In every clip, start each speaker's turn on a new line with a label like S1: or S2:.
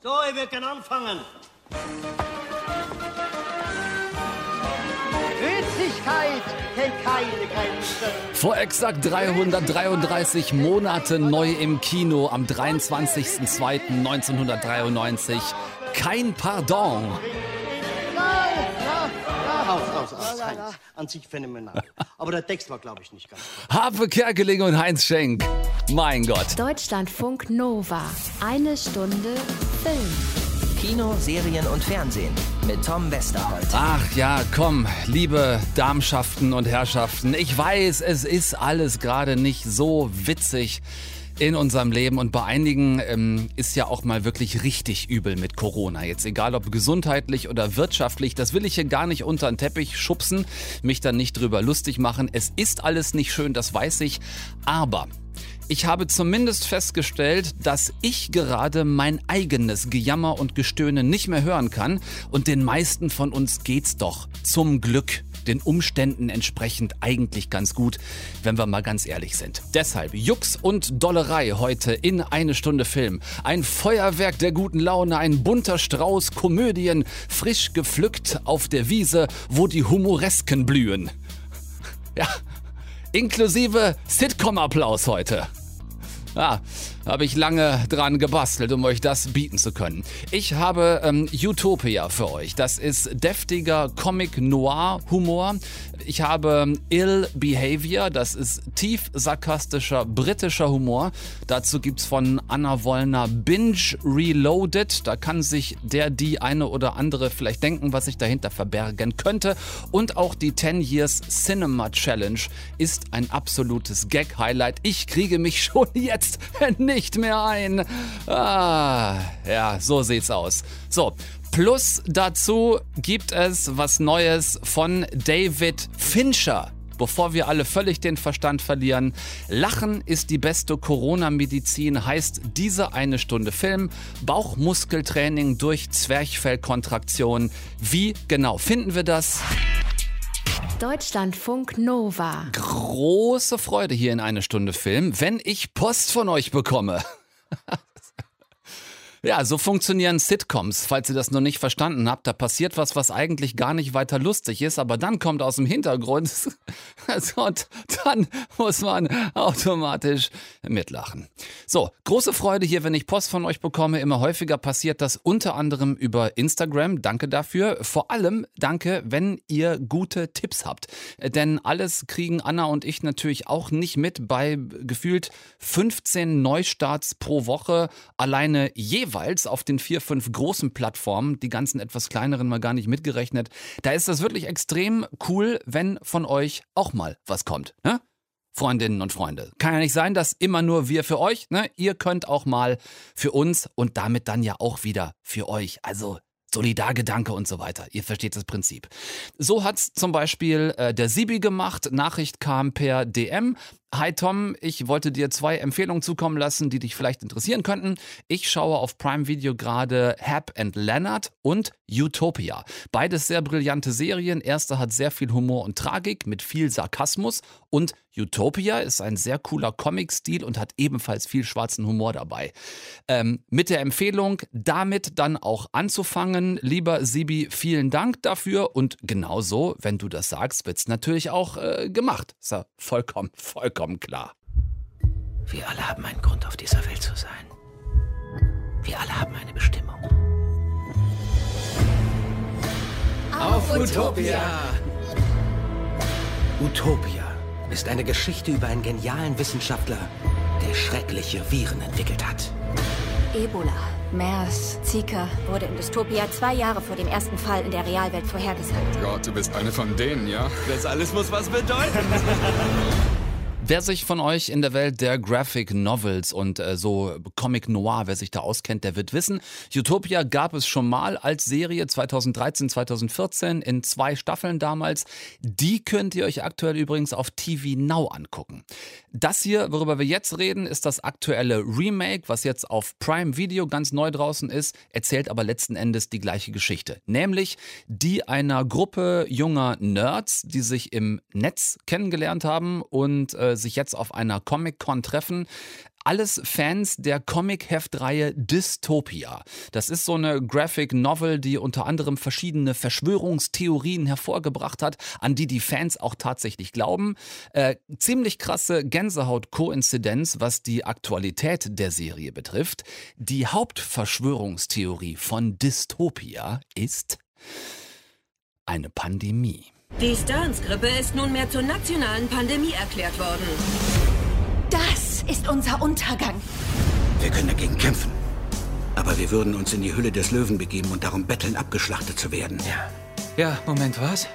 S1: So, wir können anfangen.
S2: Witzigkeit kennt keine Grenzen.
S3: Vor exakt 333 Monaten neu im Kino am 23.02.1993. Kein Pardon.
S1: Raus, raus, raus. Heinz. An sich phänomenal. Aber der Text war, glaube ich, nicht ganz gut.
S3: Harpe Kerkeling und Heinz Schenk. Mein Gott.
S4: Deutschlandfunk Nova. Eine Stunde Film.
S5: Kino, Serien und Fernsehen mit Tom Westerholt.
S3: Ach ja, komm, liebe Darmschaften und Herrschaften. Ich weiß, es ist alles gerade nicht so witzig in unserem Leben und bei einigen ähm, ist ja auch mal wirklich richtig übel mit Corona. Jetzt egal ob gesundheitlich oder wirtschaftlich, das will ich hier gar nicht unter den Teppich schubsen, mich dann nicht drüber lustig machen. Es ist alles nicht schön, das weiß ich, aber ich habe zumindest festgestellt, dass ich gerade mein eigenes Gejammer und Gestöhne nicht mehr hören kann und den meisten von uns geht's doch zum Glück den Umständen entsprechend eigentlich ganz gut, wenn wir mal ganz ehrlich sind. Deshalb Jux und Dollerei heute in eine Stunde Film. Ein Feuerwerk der guten Laune, ein bunter Strauß Komödien, frisch gepflückt auf der Wiese, wo die Humoresken blühen. Ja, inklusive Sitcom-Applaus heute. Ja, habe ich lange dran gebastelt, um euch das bieten zu können. Ich habe ähm, Utopia für euch. Das ist deftiger Comic-Noir-Humor. Ich habe ähm, Ill Behavior. Das ist tief sarkastischer britischer Humor. Dazu gibt's von Anna Wollner Binge Reloaded. Da kann sich der, die eine oder andere vielleicht denken, was sich dahinter verbergen könnte. Und auch die 10 Years Cinema Challenge ist ein absolutes Gag-Highlight. Ich kriege mich schon jetzt nicht mehr ein. Ah, ja, so sieht's aus. So, plus dazu gibt es was Neues von David Fincher. Bevor wir alle völlig den Verstand verlieren. Lachen ist die beste Corona-Medizin, heißt diese eine Stunde Film. Bauchmuskeltraining durch Zwerchfellkontraktion. Wie genau finden wir das?
S4: Deutschlandfunk Nova.
S3: große Freude hier in eine Stunde Film, wenn ich Post von euch bekomme. Ja, so funktionieren Sitcoms. Falls ihr das noch nicht verstanden habt, da passiert was, was eigentlich gar nicht weiter lustig ist, aber dann kommt aus dem Hintergrund und dann muss man automatisch mitlachen. So, große Freude hier, wenn ich Post von euch bekomme. Immer häufiger passiert das unter anderem über Instagram. Danke dafür. Vor allem danke, wenn ihr gute Tipps habt. Denn alles kriegen Anna und ich natürlich auch nicht mit bei gefühlt 15 Neustarts pro Woche alleine jeweils auf den vier, fünf großen Plattformen, die ganzen etwas kleineren mal gar nicht mitgerechnet. Da ist das wirklich extrem cool, wenn von euch auch mal was kommt. Ne? Freundinnen und Freunde. Kann ja nicht sein, dass immer nur wir für euch, ne? Ihr könnt auch mal für uns und damit dann ja auch wieder für euch. Also Solidargedanke und so weiter. Ihr versteht das Prinzip. So hat's zum Beispiel äh, der Sibi gemacht. Nachricht kam per DM. Hi Tom, ich wollte dir zwei Empfehlungen zukommen lassen, die dich vielleicht interessieren könnten. Ich schaue auf Prime Video gerade Hap and Leonard und Utopia. Beides sehr brillante Serien. Erste hat sehr viel Humor und Tragik mit viel Sarkasmus und Utopia ist ein sehr cooler Comic-Stil und hat ebenfalls viel schwarzen Humor dabei. Ähm, mit der Empfehlung, damit dann auch anzufangen. Lieber Sibi, vielen Dank dafür und genauso, wenn du das sagst, wird's natürlich auch äh, gemacht. Ist ja vollkommen, vollkommen klar.
S5: Wir alle haben einen Grund, auf dieser Welt zu sein. Wir alle haben eine Bestimmung.
S6: Auf Utopia!
S5: Utopia ist eine Geschichte über einen genialen Wissenschaftler, der schreckliche Viren entwickelt hat.
S7: Ebola, MERS, Zika wurde in Dystopia zwei Jahre vor dem ersten Fall in der Realwelt vorhergesagt.
S6: Gott, du bist eine von denen, ja? Das alles muss was bedeuten.
S3: Wer sich von euch in der Welt der Graphic Novels und äh, so Comic Noir, wer sich da auskennt, der wird wissen, Utopia gab es schon mal als Serie 2013, 2014 in zwei Staffeln damals. Die könnt ihr euch aktuell übrigens auf TV Now angucken. Das hier, worüber wir jetzt reden, ist das aktuelle Remake, was jetzt auf Prime Video ganz neu draußen ist, erzählt aber letzten Endes die gleiche Geschichte. Nämlich die einer Gruppe junger Nerds, die sich im Netz kennengelernt haben und äh, sich jetzt auf einer Comic-Con treffen. alles Fans der Comic-Heftreihe Dystopia. Das ist so eine Graphic Novel, die unter anderem verschiedene Verschwörungstheorien hervorgebracht hat, an die die Fans auch tatsächlich glauben. Äh, ziemlich krasse Gänsehaut-Koinzidenz, was die Aktualität der Serie betrifft. Die Hauptverschwörungstheorie von Dystopia ist eine Pandemie.
S8: Die Stearns-Grippe ist nunmehr zur nationalen Pandemie erklärt worden.
S7: Das ist unser Untergang.
S5: Wir können dagegen kämpfen. Aber wir würden uns in die Hülle des Löwen begeben und darum betteln, abgeschlachtet zu werden.
S6: Ja. Ja, Moment, was?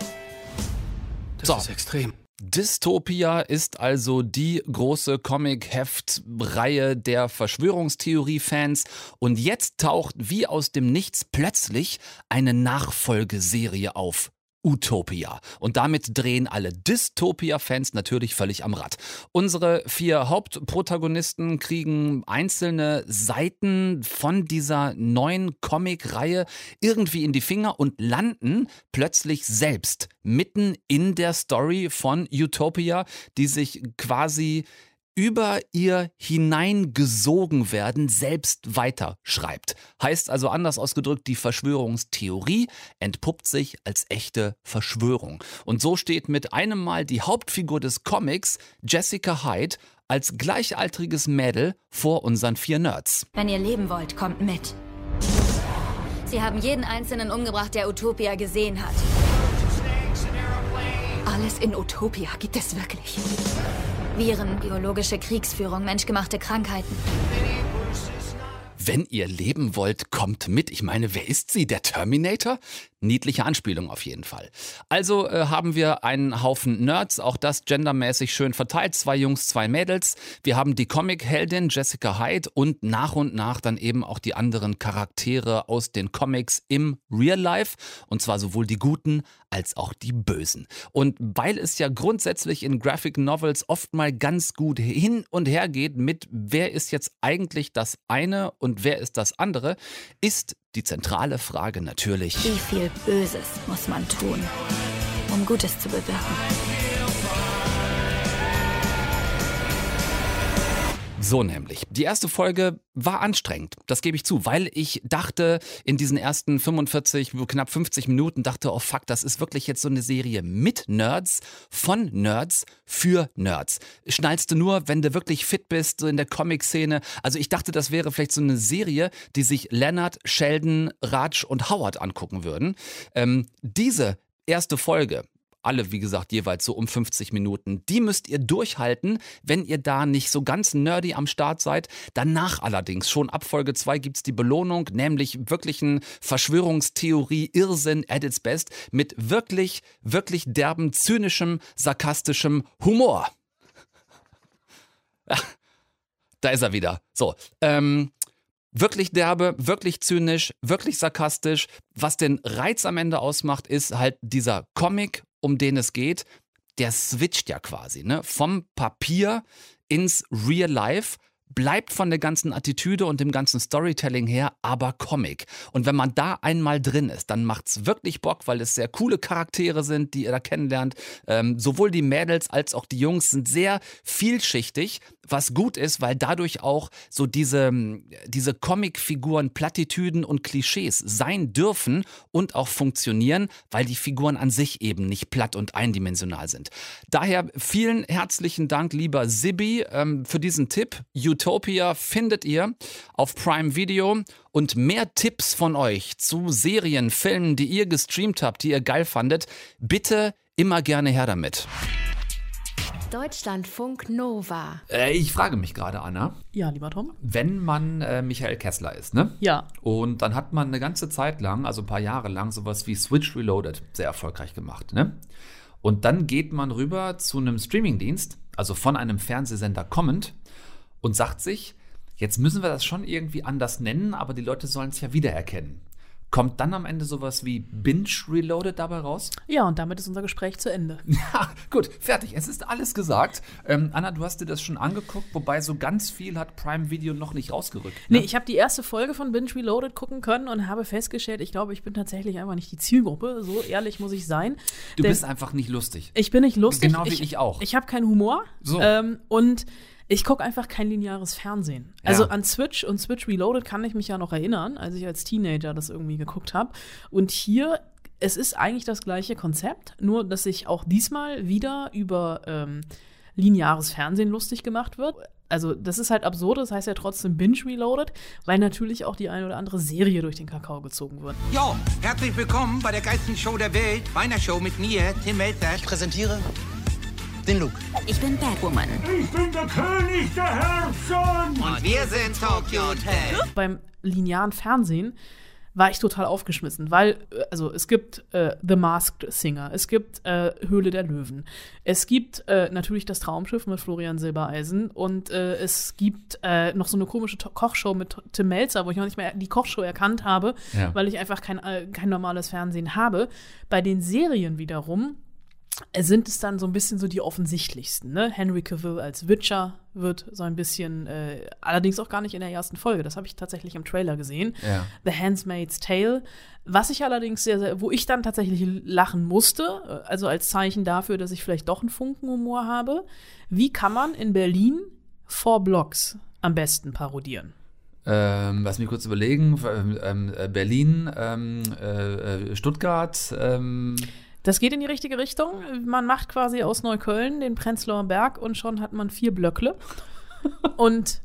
S6: Das
S3: So.
S6: ist extrem.
S3: Dystopia ist also die große Comic-Heft-Reihe der Verschwörungstheorie-Fans und jetzt taucht wie aus dem Nichts plötzlich eine Nachfolgeserie auf. Utopia. Und damit drehen alle Dystopia-Fans natürlich völlig am Rad. Unsere vier Hauptprotagonisten kriegen einzelne Seiten von dieser neuen Comic-Reihe irgendwie in die Finger und landen plötzlich selbst mitten in der Story von Utopia, die sich quasi über ihr hineingesogen werden selbst weiterschreibt. Heißt also anders ausgedrückt, die Verschwörungstheorie entpuppt sich als echte Verschwörung. Und so steht mit einem Mal die Hauptfigur des Comics, Jessica Hyde, als gleichaltriges Mädel vor unseren vier Nerds.
S7: Wenn ihr leben wollt, kommt mit. Sie haben jeden Einzelnen umgebracht, der Utopia gesehen hat. Alles in Utopia gibt es wirklich. Viren, biologische Kriegsführung, menschgemachte Krankheiten.
S3: Wenn ihr leben wollt, kommt mit. Ich meine, wer ist sie? Der Terminator? Niedliche Anspielung auf jeden Fall. Also äh, haben wir einen Haufen Nerds, auch das gendermäßig schön verteilt. Zwei Jungs, zwei Mädels. Wir haben die Comic-Heldin Jessica Hyde und nach und nach dann eben auch die anderen Charaktere aus den Comics im Real Life. Und zwar sowohl die guten als auch die bösen. Und weil es ja grundsätzlich in Graphic Novels oft mal ganz gut hin und her geht mit, wer ist jetzt eigentlich das eine und wer ist das andere, ist die zentrale Frage natürlich.
S7: Wie viel Böses muss man tun, um Gutes zu bewirken?
S3: So nämlich. Die erste Folge war anstrengend, das gebe ich zu, weil ich dachte in diesen ersten 45, knapp 50 Minuten, dachte, oh fuck, das ist wirklich jetzt so eine Serie mit Nerds, von Nerds, für Nerds. Schnallst du nur, wenn du wirklich fit bist, so in der Comic-Szene. Also ich dachte, das wäre vielleicht so eine Serie, die sich Leonard, Sheldon, Raj und Howard angucken würden. Ähm, diese erste Folge alle, wie gesagt, jeweils so um 50 Minuten. Die müsst ihr durchhalten, wenn ihr da nicht so ganz nerdy am Start seid. Danach allerdings, schon ab Folge 2 gibt's die Belohnung, nämlich wirklichen Verschwörungstheorie, Irrsinn at its best, mit wirklich, wirklich derben, zynischem, sarkastischem Humor. Da ist er wieder. So, ähm, wirklich derbe, wirklich zynisch, wirklich sarkastisch. Was den Reiz am Ende ausmacht, ist halt dieser Comic, um den es geht. Der switcht ja quasi, ne? Vom Papier ins Real Life. Bleibt von der ganzen Attitüde und dem ganzen Storytelling her, aber Comic. Und wenn man da einmal drin ist, dann macht's wirklich Bock, weil es sehr coole Charaktere sind, die ihr da kennenlernt. Ähm, sowohl die Mädels als auch die Jungs sind sehr vielschichtig, was gut ist, weil dadurch auch so diese, diese Comicfiguren, Plattitüden und Klischees sein dürfen und auch funktionieren, weil die Figuren an sich eben nicht platt und eindimensional sind. Daher vielen herzlichen Dank, lieber Sibi, ähm, für diesen Tipp. Utopia findet ihr auf Prime Video. Und mehr Tipps von euch zu Serien, Filmen, die ihr gestreamt habt, die ihr geil fandet, bitte immer gerne her damit.
S4: Deutschlandfunk Nova.
S3: Äh, ich frage mich gerade, Anna,
S9: Ja, lieber Tom.
S3: wenn man äh, Michael Kessler ist, ne?
S9: Ja.
S3: Und dann hat man eine ganze Zeit lang, also ein paar Jahre lang, sowas wie Switch Reloaded sehr erfolgreich gemacht, ne? Und dann geht man rüber zu einem Streamingdienst, also von einem Fernsehsender kommend, und sagt sich, jetzt müssen wir das schon irgendwie anders nennen, aber die Leute sollen es ja wiedererkennen. Kommt dann am Ende sowas wie Binge Reloaded dabei raus?
S9: Ja, und damit ist unser Gespräch zu Ende.
S3: Ja, gut, fertig. Es ist alles gesagt. Ähm, Anna, du hast dir das schon angeguckt, wobei so ganz viel hat Prime Video noch nicht rausgerückt. Ne?
S9: Nee, ich habe die erste Folge von Binge Reloaded gucken können und habe festgestellt, ich glaube, ich bin tatsächlich einfach nicht die Zielgruppe. So ehrlich muss ich sein.
S3: du
S9: Denn
S3: bist einfach nicht lustig.
S9: ich bin nicht lustig.
S3: Genau wie ich auch.
S9: Ich habe keinen Humor.
S3: So.
S9: Ähm, und Ich gucke einfach kein lineares Fernsehen. Also
S3: Ja.
S9: an Switch und Switch Reloaded kann ich mich ja noch erinnern, als ich als Teenager das irgendwie geguckt habe. Und hier, es ist eigentlich das gleiche Konzept, nur dass sich auch diesmal wieder über ähm, lineares Fernsehen lustig gemacht wird. Also das ist halt absurd, das heißt ja trotzdem Binge Reloaded, weil natürlich auch die eine oder andere Serie durch den Kakao gezogen wird.
S10: Jo, herzlich willkommen bei der geilsten Show der Welt, meiner Show mit mir, Tim Melzer. Ich
S1: präsentiere den Luke.
S7: Ich bin Batwoman.
S10: Ich bin der König der Herzen. Und wir sind Tokyo Hotel.
S9: beim linearen Fernsehen war ich total aufgeschmissen, weil, äh, also es gibt äh, The Masked Singer, es gibt äh, Höhle der Löwen, es gibt äh, natürlich das Traumschiff mit Florian Silbereisen und äh, es gibt äh, noch so eine komische To- Kochshow mit Tim Melzer, wo ich noch nicht mehr die Kochshow erkannt habe,
S3: Ja.
S9: weil ich einfach kein, äh, kein normales Fernsehen habe. Bei den Serien wiederum sind es dann so ein bisschen so die offensichtlichsten. Ne? Henry Cavill als Witcher wird so ein bisschen, äh, allerdings auch gar nicht in der ersten Folge. Das habe ich tatsächlich im Trailer gesehen.
S3: Ja.
S9: The Handmaid's Tale. Was ich allerdings sehr, sehr, wo ich dann tatsächlich lachen musste, äh, also als Zeichen dafür, dass ich vielleicht doch einen Funkenhumor habe. Wie kann man in Berlin Four Blocks am besten parodieren?
S3: Ähm, lass mich kurz überlegen. Ähm, äh, Berlin, ähm, äh, äh, Stuttgart. Ähm,
S9: Das geht in die richtige Richtung. Man macht quasi aus Neukölln den Prenzlauer Berg und schon hat man vier Blöckle. Und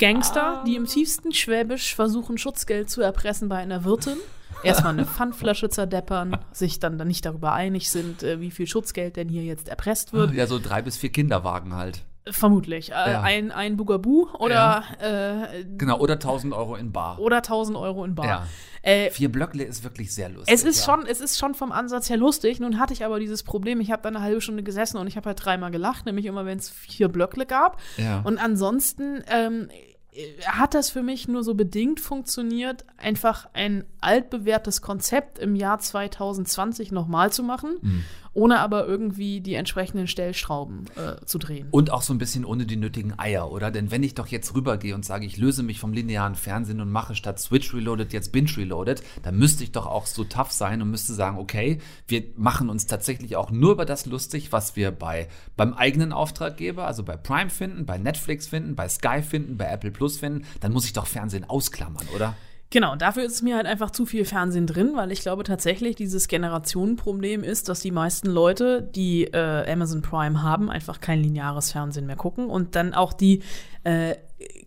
S9: Gangster, die im tiefsten Schwäbisch versuchen, Schutzgeld zu erpressen bei einer Wirtin. Erstmal eine Pfandflasche zerdeppern, sich dann, dann nicht darüber einig sind, äh, wie viel Schutzgeld denn hier jetzt erpresst wird.
S3: ja, so drei bis vier Kinderwagen halt.
S9: Vermutlich. Äh,
S3: Ja.
S9: Ein, ein Bugabu oder, äh,
S3: Genau, oder 1000 Euro in Bar.
S9: oder 1000 Euro in Bar.
S3: Ja.
S9: Äh,
S3: Vier Blöckle ist wirklich sehr lustig.
S9: Es ist,
S3: ja.
S9: schon, es ist schon vom Ansatz her lustig. Nun hatte ich aber dieses Problem, ich habe da eine halbe Stunde gesessen und ich habe halt dreimal gelacht, nämlich immer, wenn es vier Blöckle gab.
S3: Ja.
S9: Und ansonsten ähm, äh, hat das für mich nur so bedingt funktioniert, einfach ein altbewährtes Konzept im Jahr 2020 nochmal zu machen,
S3: Mhm.
S9: Ohne aber irgendwie die entsprechenden Stellschrauben äh, zu drehen.
S3: Und auch so ein bisschen ohne die nötigen Eier, oder? Denn wenn ich doch jetzt rübergehe und sage, ich löse mich vom linearen Fernsehen und mache statt Switch Reloaded jetzt Binge Reloaded, dann müsste ich doch auch so tough sein und müsste sagen, okay, wir machen uns tatsächlich auch nur über das lustig, was wir bei beim eigenen Auftraggeber, also bei Prime finden, bei Netflix finden, bei Sky finden, bei Apple Plus finden, dann muss ich doch Fernsehen ausklammern, oder?
S9: Genau, dafür ist mir halt einfach zu viel Fernsehen drin, weil ich glaube tatsächlich, dieses Generationenproblem ist, dass die meisten Leute, die äh, Amazon Prime haben, einfach kein lineares Fernsehen mehr gucken und dann auch die äh,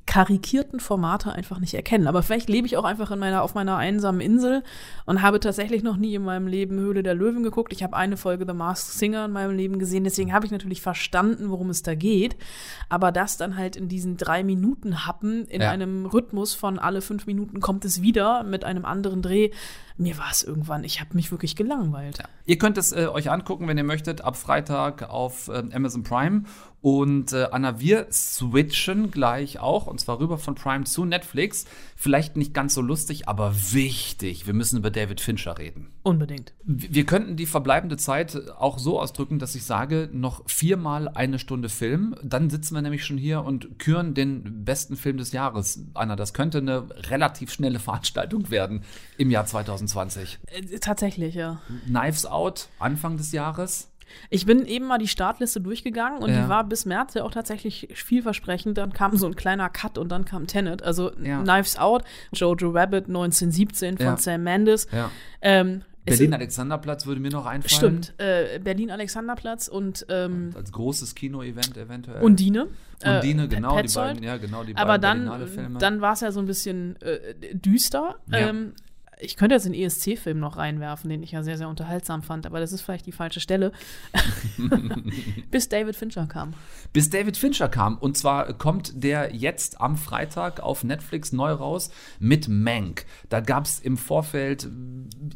S9: karikierten Formate einfach nicht erkennen. Aber vielleicht lebe ich auch einfach in meiner, auf meiner einsamen Insel und habe tatsächlich noch nie in meinem Leben Höhle der Löwen geguckt. Ich habe eine Folge The Masked Singer in meinem Leben gesehen, deswegen habe ich natürlich verstanden, worum es da geht. Aber das dann halt in diesen drei Minuten Happen in
S3: Ja.
S9: einem Rhythmus von alle fünf Minuten kommt es wieder mit einem anderen Dreh. Mir war es irgendwann, ich habe mich wirklich gelangweilt.
S3: Ihr könnt es äh, euch angucken, wenn ihr möchtet, ab Freitag auf ähm, Amazon Prime. Und äh, Anna, wir switchen gleich auch, und zwar rüber von Prime zu Netflix. Vielleicht nicht ganz so lustig, aber wichtig. Wir müssen über David Fincher reden.
S9: Unbedingt.
S3: Wir könnten die verbleibende Zeit auch so ausdrücken, dass ich sage, noch viermal eine Stunde Film. Dann sitzen wir nämlich schon hier und küren den besten Film des Jahres. Anna, das könnte eine relativ schnelle Veranstaltung werden im Jahr 2020.
S9: Äh, tatsächlich, ja.
S3: Knives Out, Anfang des Jahres.
S9: Ich bin eben mal die Startliste durchgegangen und
S3: Ja.
S9: die war bis März ja auch tatsächlich vielversprechend. Dann kam so ein kleiner Cut und dann kam Tenet. Also
S3: Ja.
S9: Knives Out, Jojo Rabbit 1917 von
S3: Ja.
S9: Sam Mendes. Ähm,
S3: Berlin-Alexanderplatz würde mir noch einfallen.
S9: Stimmt. Äh, Berlin-Alexanderplatz und, ähm,
S3: Als großes Kino-Event eventuell.
S9: Undine.
S3: Undine,
S9: Äh,
S3: genau, die
S9: Petzold.
S3: beiden, ja, genau, die
S9: Aber
S3: beiden
S9: dann, dann war es ja so ein bisschen äh, düster.
S3: Ja.
S9: Ähm, ich könnte jetzt den ESC-Film noch reinwerfen, den ich ja sehr, sehr unterhaltsam fand, aber das ist vielleicht die falsche Stelle. Bis David Fincher kam.
S3: Bis David Fincher kam. Und zwar kommt der jetzt am Freitag auf Netflix neu raus mit Mank. Da gab es im Vorfeld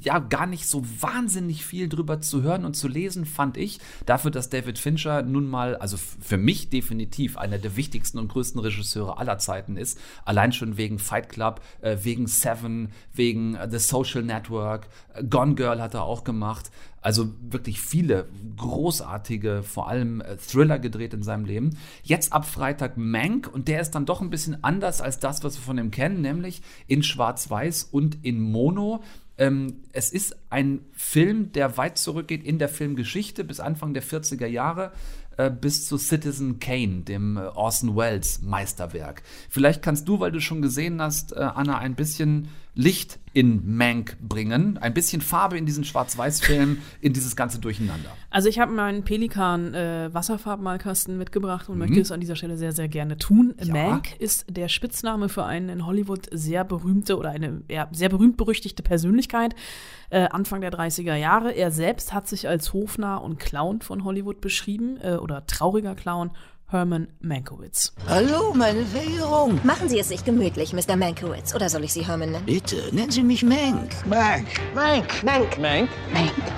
S3: ja gar nicht so wahnsinnig viel drüber zu hören und zu lesen, fand ich. Dafür, dass David Fincher nun mal, also für mich definitiv einer der wichtigsten und größten Regisseure aller Zeiten ist. Allein schon wegen Fight Club, äh, wegen Seven, wegen äh, The Social Network. Äh, Gone Girl hat er auch gemacht. Also wirklich viele großartige, vor allem äh, Thriller gedreht in seinem Leben. Jetzt ab Freitag Mank und der ist dann doch ein bisschen anders als das, was wir von ihm kennen, nämlich in Schwarz-Weiß und in Mono. Ähm, es ist ein Film, der weit zurückgeht in der Filmgeschichte bis Anfang der 40er Jahre. äh, bis zu Citizen Kane, dem Orson Welles Meisterwerk. Vielleicht kannst du, weil du schon gesehen hast, Anna, ein bisschen Licht in Mank bringen, ein bisschen Farbe in diesen Schwarz-Weiß-Film, in dieses ganze Durcheinander.
S9: Also ich habe meinen Pelikan äh, Wasserfarbmalkasten mitgebracht und
S3: Mhm.
S9: möchte es an dieser Stelle sehr, sehr gerne tun.
S3: Ja.
S9: Mank ist der Spitzname für eine in Hollywood sehr berühmte oder eine ja, sehr berühmt-berüchtigte Persönlichkeit äh, Anfang der 30er Jahre. Er selbst hat sich als Hofnarr und Clown von Hollywood beschrieben äh, oder trauriger Clown. Herman Mankiewicz.
S11: Hallo, meine Verehrung.
S7: Machen Sie es sich gemütlich, Mr. Mankiewicz. Oder soll ich Sie Herman nennen?
S11: Bitte, nennen Sie mich Mank.
S2: Mank. Mank. Mank.
S6: Mank?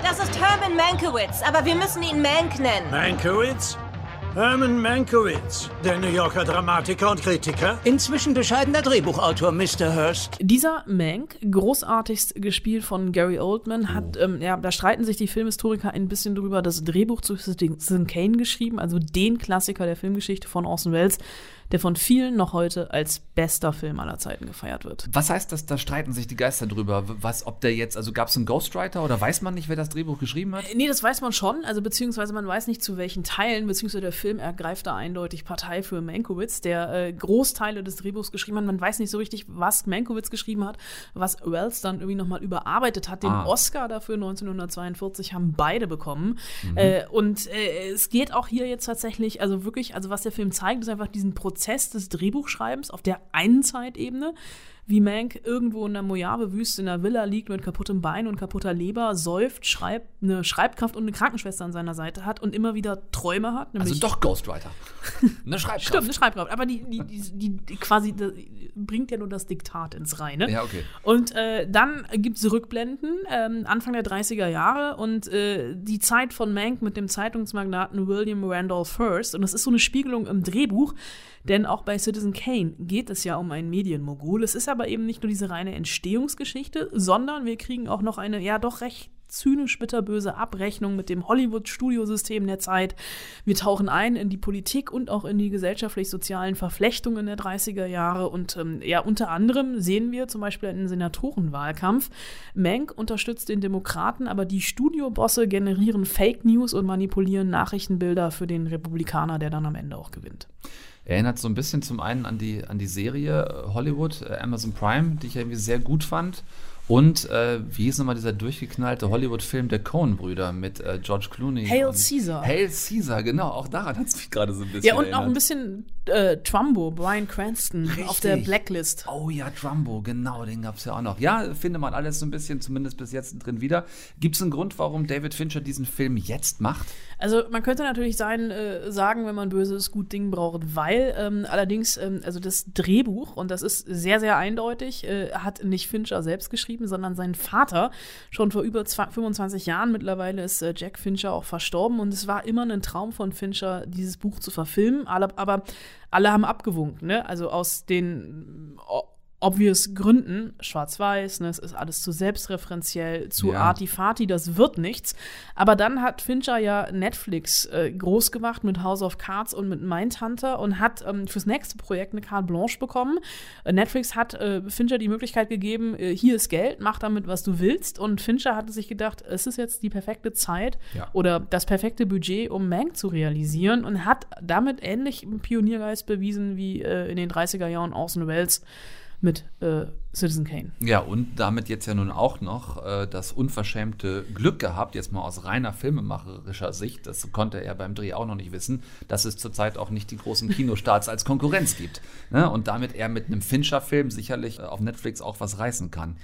S7: Das ist Herman Mankiewicz, aber wir müssen ihn Mank nennen.
S12: Mankiewicz? Herman Mankiewicz, der New Yorker Dramatiker und Kritiker.
S11: Inzwischen bescheidener Drehbuchautor, Mr. Hurst.
S9: Dieser Mank, großartigst gespielt von Gary Oldman, hat, ähm, ja, da streiten sich die Filmhistoriker ein bisschen drüber, das Drehbuch zu Citizen Kane geschrieben, also den Klassiker der Filmgeschichte von Orson Welles, der von vielen noch heute als bester Film aller Zeiten gefeiert wird.
S3: Was heißt das, da streiten sich die Geister drüber? Was, ob der jetzt, also gab es einen Ghostwriter oder weiß man nicht, wer das Drehbuch geschrieben hat?
S9: Nee, das weiß man schon, also beziehungsweise man weiß nicht zu welchen Teilen, beziehungsweise der Film ergreift da eindeutig Partei für Mankiewicz, der äh, Großteile des Drehbuchs geschrieben hat. Man weiß nicht so richtig, was Mankiewicz geschrieben hat, was Wells dann irgendwie nochmal überarbeitet hat. Den
S3: Ah.
S9: Oscar dafür 1942 haben beide bekommen.
S3: Mhm.
S9: Äh, und äh, es geht auch hier jetzt tatsächlich, also wirklich, also was der Film zeigt, ist einfach diesen Prozess des Drehbuchschreibens auf der einen Zeitebene wie Mank irgendwo in der Mojave-Wüste in einer Villa liegt mit kaputtem Bein und kaputter Leber, säuft, schreibt, eine Schreibkraft und eine Krankenschwester an seiner Seite hat und immer wieder Träume hat.
S3: Also doch Ghostwriter. Eine Schreibkraft.
S9: Stimmt, eine Schreibkraft. Aber die, die, die, die, quasi bringt ja nur das Diktat ins Reine.
S3: Ja, okay.
S9: Und äh, dann gibt es Rückblenden, ähm, Anfang der 30er Jahre und äh, die Zeit von Mank mit dem Zeitungsmagnaten William Randolph Hearst. Und das ist so eine Spiegelung im Drehbuch, denn auch bei Citizen Kane geht es ja um einen Medienmogul. Es ist aber eben nicht nur diese reine Entstehungsgeschichte, sondern wir kriegen auch noch eine ja doch recht zynisch bitterböse Abrechnung mit dem Hollywood-Studiosystem der Zeit. Wir tauchen ein in die Politik und auch in die gesellschaftlich-sozialen Verflechtungen der 30er Jahre. Und ähm, ja, unter anderem sehen wir zum Beispiel einen Senatorenwahlkampf. Mank unterstützt den Demokraten, aber die Studiobosse generieren Fake News und manipulieren Nachrichtenbilder für den Republikaner, der dann am Ende auch gewinnt.
S3: Erinnert so ein bisschen zum einen an die, an die Serie äh, Hollywood, äh, Amazon Prime, die ich irgendwie sehr gut fand. Und äh, wie hieß nochmal dieser durchgeknallte Hollywood-Film der Coen-Brüder mit äh, George Clooney?
S9: Hail Caesar.
S3: Hail Caesar, genau. Auch daran hat es mich gerade so ein bisschen
S9: Ja, und
S3: erinnert.
S9: auch ein bisschen äh, Trumbo, Brian Cranston auf der
S3: Richtig.
S9: Blacklist.
S3: Oh ja, Trumbo, genau, den gab es ja auch noch. Ja, finde man alles so ein bisschen, zumindest bis jetzt drin wieder. Gibt es einen Grund, warum David Fincher diesen Film jetzt macht?
S9: Also man könnte natürlich sein, äh, sagen, wenn man böses gut Ding braucht, weil ähm, allerdings, ähm, also das Drehbuch, und das ist sehr, sehr eindeutig, äh, hat nicht Fincher selbst geschrieben, sondern sein Vater. Schon vor über zwa- 25 Jahren mittlerweile ist äh, Jack Fincher auch verstorben und es war immer ein Traum von Fincher, dieses Buch zu verfilmen, aber alle haben abgewunken, ne? Also aus den obvious Gründen, schwarz-weiß, ne, es ist alles zu selbstreferenziell, zu
S3: Ja.
S9: arty-farty, das wird nichts. Aber dann hat Fincher ja Netflix äh, groß gemacht mit House of Cards und mit Mindhunter und hat ähm, fürs nächste Projekt eine Carte Blanche bekommen. Äh, Netflix hat äh, Fincher die Möglichkeit gegeben, äh, hier ist Geld, mach damit, was du willst. Und Fincher hatte sich gedacht, es ist jetzt die perfekte Zeit
S3: Ja.
S9: oder das perfekte Budget, um Mank zu realisieren und hat damit ähnlich einen Pioniergeist bewiesen wie äh, in den 30er Jahren Orson Welles mit äh, Citizen Kane.
S3: Ja, und damit jetzt ja nun auch noch äh, das unverschämte Glück gehabt, jetzt mal aus reiner filmemacherischer Sicht, das konnte er beim Dreh auch noch nicht wissen, dass es zurzeit auch nicht die großen Kinostarts als Konkurrenz gibt. Ne? Und damit er mit einem Fincher-Film sicherlich äh, auf Netflix auch was reißen kann.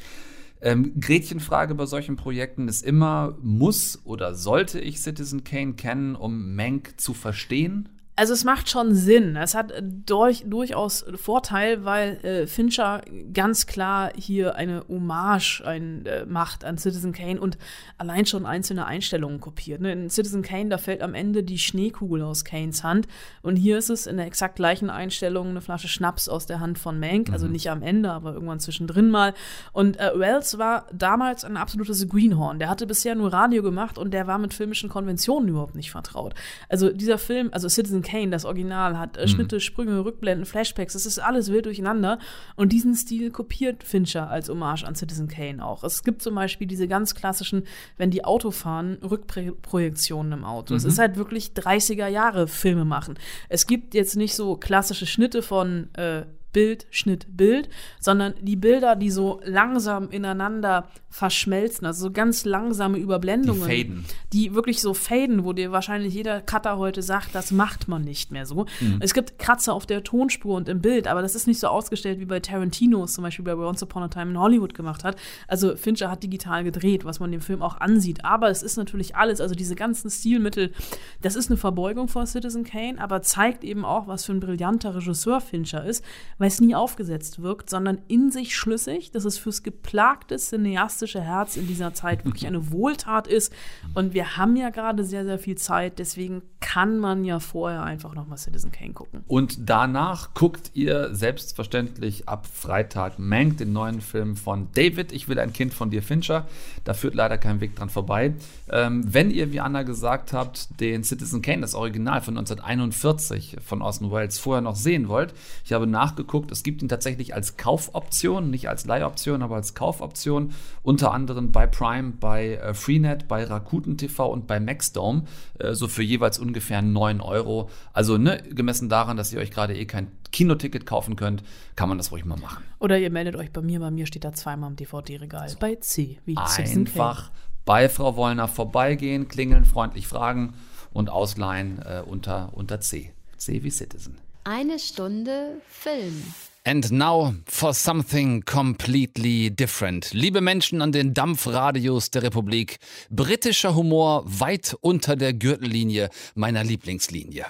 S3: Ähm, Gretchenfrage bei solchen Projekten ist immer, muss oder sollte ich Citizen Kane kennen, um Mank zu verstehen?
S9: Also es macht schon Sinn. Es hat äh, durch, durchaus Vorteil, weil äh, Fincher ganz klar hier eine Hommage ein, äh, macht an Citizen Kane und allein schon einzelne Einstellungen kopiert. Ne? In Citizen Kane, da fällt am Ende die Schneekugel aus Kanes Hand und hier ist es in der exakt gleichen Einstellung eine Flasche Schnaps aus der Hand von Mank, also
S3: Mhm.
S9: nicht am Ende, aber irgendwann zwischendrin mal. Und äh, Wells war damals ein absolutes Greenhorn. Der hatte bisher nur Radio gemacht und der war mit filmischen Konventionen überhaupt nicht vertraut. Also dieser Film, also Citizen Kane, das Original, hat äh, Schnitte, Sprünge, Rückblenden, Flashbacks, es ist alles wild durcheinander. Und diesen Stil kopiert Fincher als Hommage an Citizen Kane auch. Es gibt zum Beispiel diese ganz klassischen, wenn die Auto fahren, Rückprojektionen im Auto. Es
S3: Mhm.
S9: ist halt wirklich 30er Jahre Filme machen. Es gibt jetzt nicht so klassische Schnitte von äh, Bild, Schnitt, Bild, sondern die Bilder, die so langsam ineinander verschmelzen, also so ganz langsame Überblendungen.
S3: Die faden.
S9: Die wirklich so faden, wo dir wahrscheinlich jeder Cutter heute sagt, das macht man nicht mehr so.
S3: Mhm.
S9: Es gibt Kratzer auf der Tonspur und im Bild, aber das ist nicht so ausgestellt wie bei Tarantino zum Beispiel bei Once Upon a Time in Hollywood gemacht hat. Also Fincher hat digital gedreht, was man dem Film auch ansieht. Aber es ist natürlich alles, also diese ganzen Stilmittel, das ist eine Verbeugung vor Citizen Kane, aber zeigt eben auch, was für ein brillanter Regisseur Fincher ist, weil es nie aufgesetzt wirkt, sondern in sich schlüssig, dass es fürs geplagte cineastische Herz in dieser Zeit wirklich eine Wohltat ist. Und wir haben ja gerade sehr, sehr viel Zeit, deswegen kann man ja vorher einfach noch mal Citizen Kane gucken.
S3: Und danach guckt ihr selbstverständlich ab Freitag Mank, den neuen Film von David, ich will ein Kind von dir, Fincher. Da führt leider kein Weg dran vorbei. Ähm, wenn ihr, wie Anna gesagt habt, den Citizen Kane, das Original von 1941 von Orson Welles, vorher noch sehen wollt, ich habe nachgeguckt, es gibt ihn tatsächlich als Kaufoption, nicht als Leihoption, aber als Kaufoption, unter anderem bei Prime, bei äh, Freenet, bei Rakuten TV und bei Maxdome, äh, so für jeweils ungefähr 9 Euro. Also ne, gemessen daran, dass ihr euch gerade eh kein Kinoticket kaufen könnt, kann man das ruhig mal machen.
S9: Oder ihr meldet euch bei mir, bei mir steht da zweimal im DVD-Regal. Bei C, wie.
S3: Einfach bei Frau Wollner vorbeigehen, klingeln, freundlich fragen und ausleihen äh, unter, unter C. C wie Citizen.
S4: Eine Stunde Film.
S3: And now for something completely different. Liebe Menschen an den Dampfradios der Republik, britischer Humor weit unter der Gürtellinie meiner Lieblingslinie.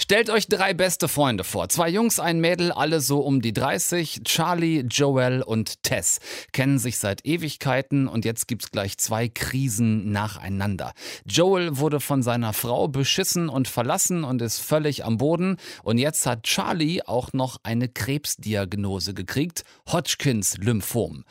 S3: Stellt euch drei beste Freunde vor. Zwei Jungs, ein Mädel, alle so um die 30. Charlie, Joel und Tess kennen sich seit Ewigkeiten und jetzt gibt's gleich zwei Krisen nacheinander. Joel wurde von seiner Frau beschissen und verlassen und ist völlig am Boden. Und jetzt hat Charlie auch noch eine Krebsdiagnose gekriegt. Hodgkins Lymphom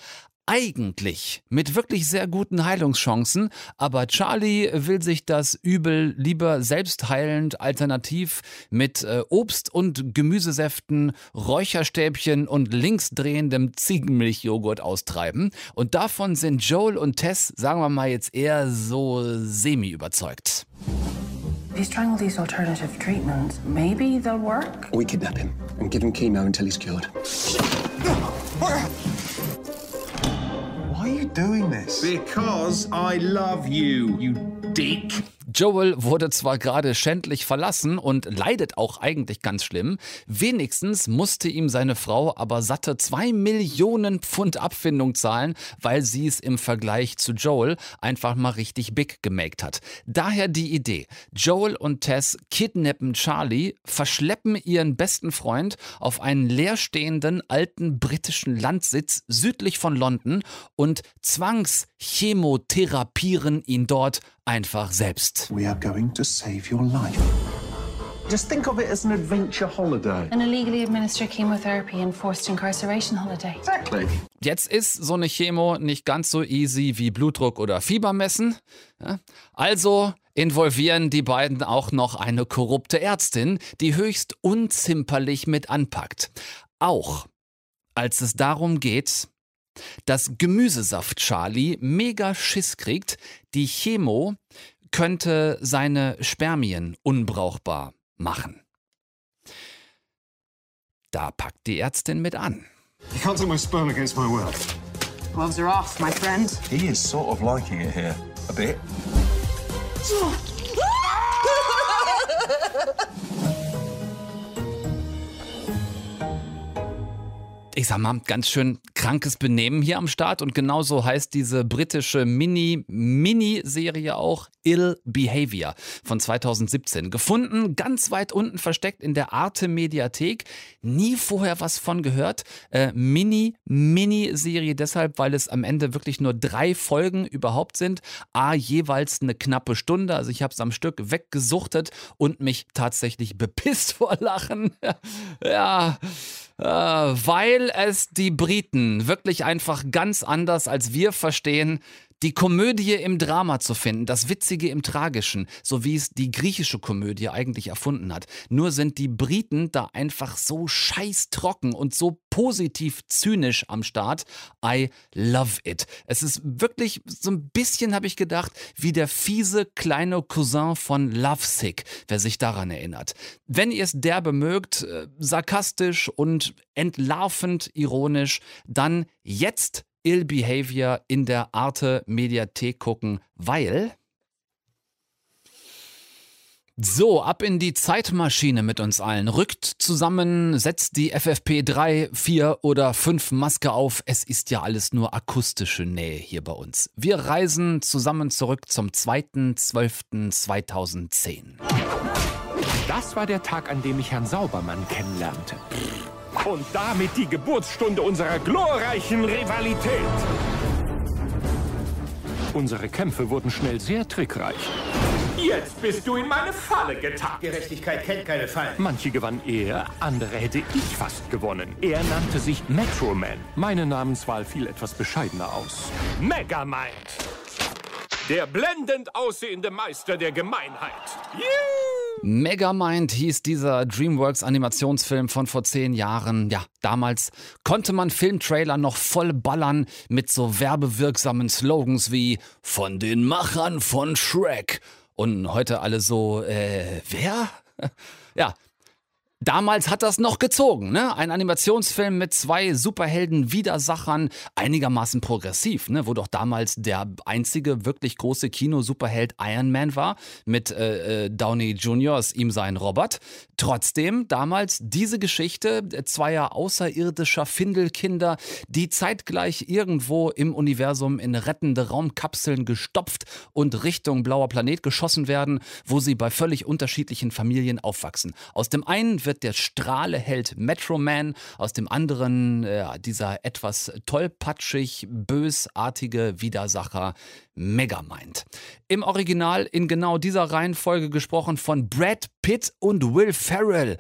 S3: eigentlich mit wirklich sehr guten Heilungschancen, aber Charlie will sich das Übel lieber selbst heilend alternativ mit äh, Obst- und Gemüsesäften, Räucherstäbchen und linksdrehendem Ziegenmilchjoghurt austreiben. Und davon sind Joel und Tess, sagen wir mal jetzt eher so semi überzeugt.
S13: He's trying all these alternative treatments. Maybe they'll work.
S14: We kidnap him and give him chemo until he's cured.
S15: Why are you doing this? Because I love you, you dick.
S3: Joel wurde zwar gerade schändlich verlassen und leidet auch eigentlich ganz schlimm, wenigstens musste ihm seine Frau aber satte zwei Millionen Pfund Abfindung zahlen, weil sie es im Vergleich zu Joel einfach mal richtig big gemaked hat. Daher die Idee. Joel und Tess kidnappen Charlie, verschleppen ihren besten Freund auf einen leerstehenden alten britischen Landsitz südlich von London und zwangschemotherapien ihn dort einfach selbst.
S14: We are going to save your life.
S15: Just think of it as an adventure holiday.
S13: An illegally administered chemotherapy and forced incarceration holiday.
S15: Exactly.
S3: Jetzt ist so eine Chemo nicht ganz so easy wie Blutdruck oder Fieber messen. Also involvieren die beiden auch noch eine korrupte Ärztin, die höchst unzimperlich mit anpackt. Auch als es darum geht, dass Gemüsesaft Charlie mega Schiss kriegt, die Chemo könnte seine Spermien unbrauchbar machen. Da packt die Ärztin mit an.
S14: You can't take my sperm against my word.
S13: Gloves are off, my friend.
S15: He is sort of liking it here. A bit.
S3: ich sag mal, ganz schön krankes Benehmen hier am Start. Und genauso heißt diese britische Mini-Mini-Serie auch Ill Behavior von 2017. Gefunden, ganz weit unten versteckt in der Arte-Mediathek. Nie vorher was von gehört. Äh, Mini-Mini-Serie deshalb, weil es am Ende wirklich nur drei Folgen überhaupt sind. A, jeweils eine knappe Stunde. Also ich habe es am Stück weggesuchtet und mich tatsächlich bepisst vor Lachen. ja. Äh, weil es die Briten wirklich einfach ganz anders als wir verstehen, die Komödie im Drama zu finden, das Witzige im Tragischen, so wie es die griechische Komödie eigentlich erfunden hat. Nur sind die Briten da einfach so scheißtrocken und so positiv zynisch am Start. I love it. Es ist wirklich so ein bisschen, habe ich gedacht, wie der fiese kleine Cousin von Lovesick, wer sich daran erinnert. Wenn ihr es derbe mögt, äh, sarkastisch und entlarvend ironisch, dann jetzt Ill Behavior in der Arte Mediathek gucken, weil so, ab in die Zeitmaschine mit uns allen. Rückt zusammen, setzt die FFP 3, 4 oder 5 Maske auf. Es ist ja alles nur akustische Nähe hier bei uns. Wir reisen zusammen zurück zum 2.12.2010.
S16: Das war der Tag, an dem ich Herrn Saubermann kennenlernte. Und damit die Geburtsstunde unserer glorreichen Rivalität. Unsere Kämpfe wurden schnell sehr trickreich. Jetzt bist du in meine Falle getappt.
S17: Gerechtigkeit kennt keine Fallen.
S16: Manche gewann er, andere hätte ich fast gewonnen. Er nannte sich Metro Man. Meine Namenswahl fiel etwas bescheidener aus. Megamind. Der blendend aussehende Meister der Gemeinheit. Juhu!
S3: Megamind hieß dieser DreamWorks Animationsfilm von vor zehn Jahren. Ja, damals konnte man Filmtrailer noch voll ballern mit so werbewirksamen Slogans wie von den Machern von Shrek. Und heute alle so, äh, wer? Ja, Damals hat das noch gezogen, ne? Ein Animationsfilm mit zwei Superhelden-Widersachern, einigermaßen progressiv, ne? Wo doch damals der einzige wirklich große Kino-Superheld Iron Man war, mit äh, äh Downey Jr., ihm sein Robert. Trotzdem damals diese Geschichte zweier außerirdischer Findelkinder, die zeitgleich irgendwo im Universum in rettende Raumkapseln gestopft und Richtung blauer Planet geschossen werden, wo sie bei völlig unterschiedlichen Familien aufwachsen. Aus dem einen wird der Strahleheld Metro Man, aus dem anderen äh, dieser etwas tollpatschig bösartige Widersacher Megamind. Im Original in genau dieser Reihenfolge gesprochen von Brad Pitt und Will Ferrell.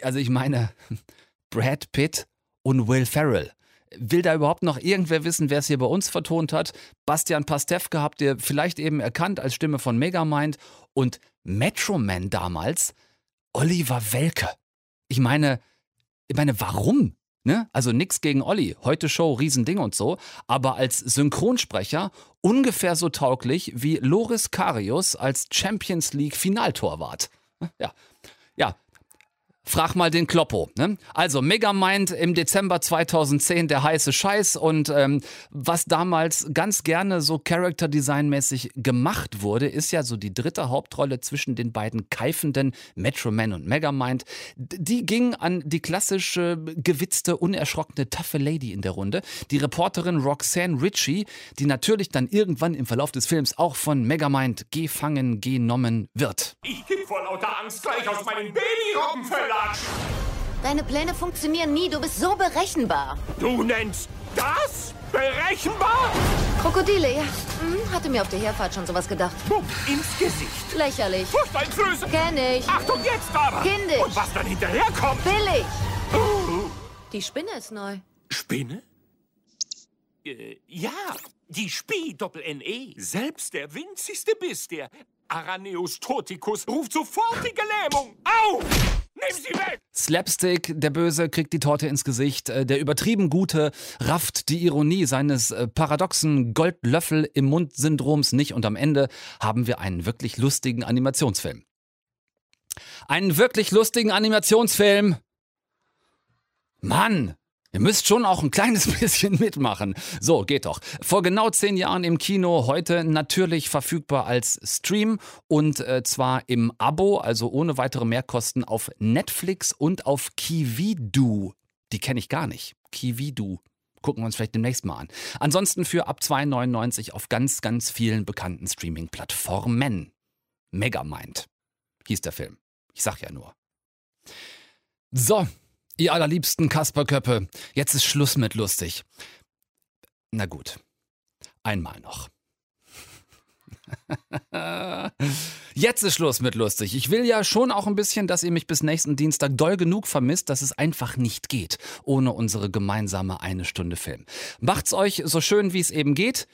S3: Also ich meine, Brad Pitt und Will Ferrell. Will da überhaupt noch irgendwer wissen, wer es hier bei uns vertont hat? Bastian Pastewka habt ihr vielleicht eben erkannt als Stimme von Megamind und Metro Man damals Oliver Welke. Ich meine, ich meine, warum? Ne? Also nichts gegen Olli, heute Show, Riesending und so, aber als Synchronsprecher ungefähr so tauglich wie Loris Karius als Champions League Finaltorwart. Ja, Frag mal den Kloppo. Ne? Also Megamind im Dezember 2010 der heiße Scheiß und ähm, was damals ganz gerne so Character Design mäßig gemacht wurde, ist ja so die dritte Hauptrolle zwischen den beiden keifenden Metro Man und Megamind. Die ging an die klassische gewitzte, unerschrockene, taffe Lady in der Runde, die Reporterin Roxanne Ritchie, die natürlich dann irgendwann im Verlauf des Films auch von Megamind gefangen genommen wird.
S16: Ich geh vor lauter Angst gleich aus meinen Babyrobbenfellern.
S7: Deine Pläne funktionieren nie, du bist so berechenbar.
S16: Du nennst das berechenbar?
S7: Krokodile, ja. Hm, hatte mir auf der Herfahrt schon sowas gedacht.
S16: Bumm, ins Gesicht.
S7: Lächerlich.
S16: Furchteinflößend.
S7: Kenn ich.
S16: Achtung, jetzt aber.
S7: Kindisch.
S16: Und was dann hinterherkommt.
S7: Billig.
S16: Oh.
S7: Die Spinne ist neu.
S16: Spinne? Äh, ja, die Spie-Doppel-NE. Selbst der winzigste Biss, der Araneus toticus, ruft sofortige Lähmung. Au! Nimm sie weg!
S3: Slapstick, der Böse kriegt die Torte ins Gesicht. Äh, der übertrieben Gute rafft die Ironie seines äh, paradoxen Goldlöffel im Mund-Syndroms nicht. Und am Ende haben wir einen wirklich lustigen Animationsfilm. Einen wirklich lustigen Animationsfilm. Mann, Ihr müsst schon auch ein kleines bisschen mitmachen. So, geht doch. Vor genau zehn Jahren im Kino, heute natürlich verfügbar als Stream und äh, zwar im Abo, also ohne weitere Mehrkosten auf Netflix und auf Kiwidu. Die kenne ich gar nicht. Kiwidu. Gucken wir uns vielleicht demnächst mal an. Ansonsten für ab 2,99 auf ganz, ganz vielen bekannten Streaming-Plattformen. Megamind hieß der Film. Ich sag ja nur. So, Ihr allerliebsten Kasperköppe, jetzt ist Schluss mit lustig. Na gut, einmal noch. Jetzt ist Schluss mit lustig. Ich will ja schon auch ein bisschen, dass ihr mich bis nächsten Dienstag doll genug vermisst, dass es einfach nicht geht, ohne unsere gemeinsame eine Stunde Film. Macht's euch so schön, wie es eben geht.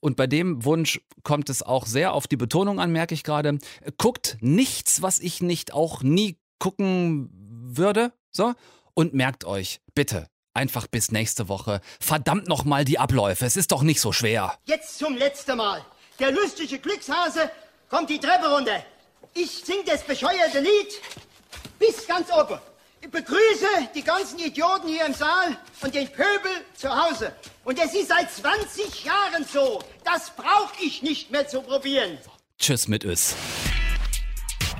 S3: und bei dem Wunsch kommt es auch sehr auf die Betonung an, merke ich gerade. Guckt nichts, was ich nicht auch nie gucken würde. So. Und merkt euch, bitte, einfach bis nächste Woche. Verdammt nochmal die Abläufe. Es ist doch nicht so schwer.
S1: Jetzt zum letzten Mal. Der lustige Glückshase kommt die Treppe runter. Ich sing das bescheuerte Lied bis ganz oben. Ich begrüße die ganzen Idioten hier im Saal und den Pöbel zu Hause. Und es ist seit 20 Jahren so. Das brauche ich nicht mehr zu probieren.
S3: Tschüss mit Ös.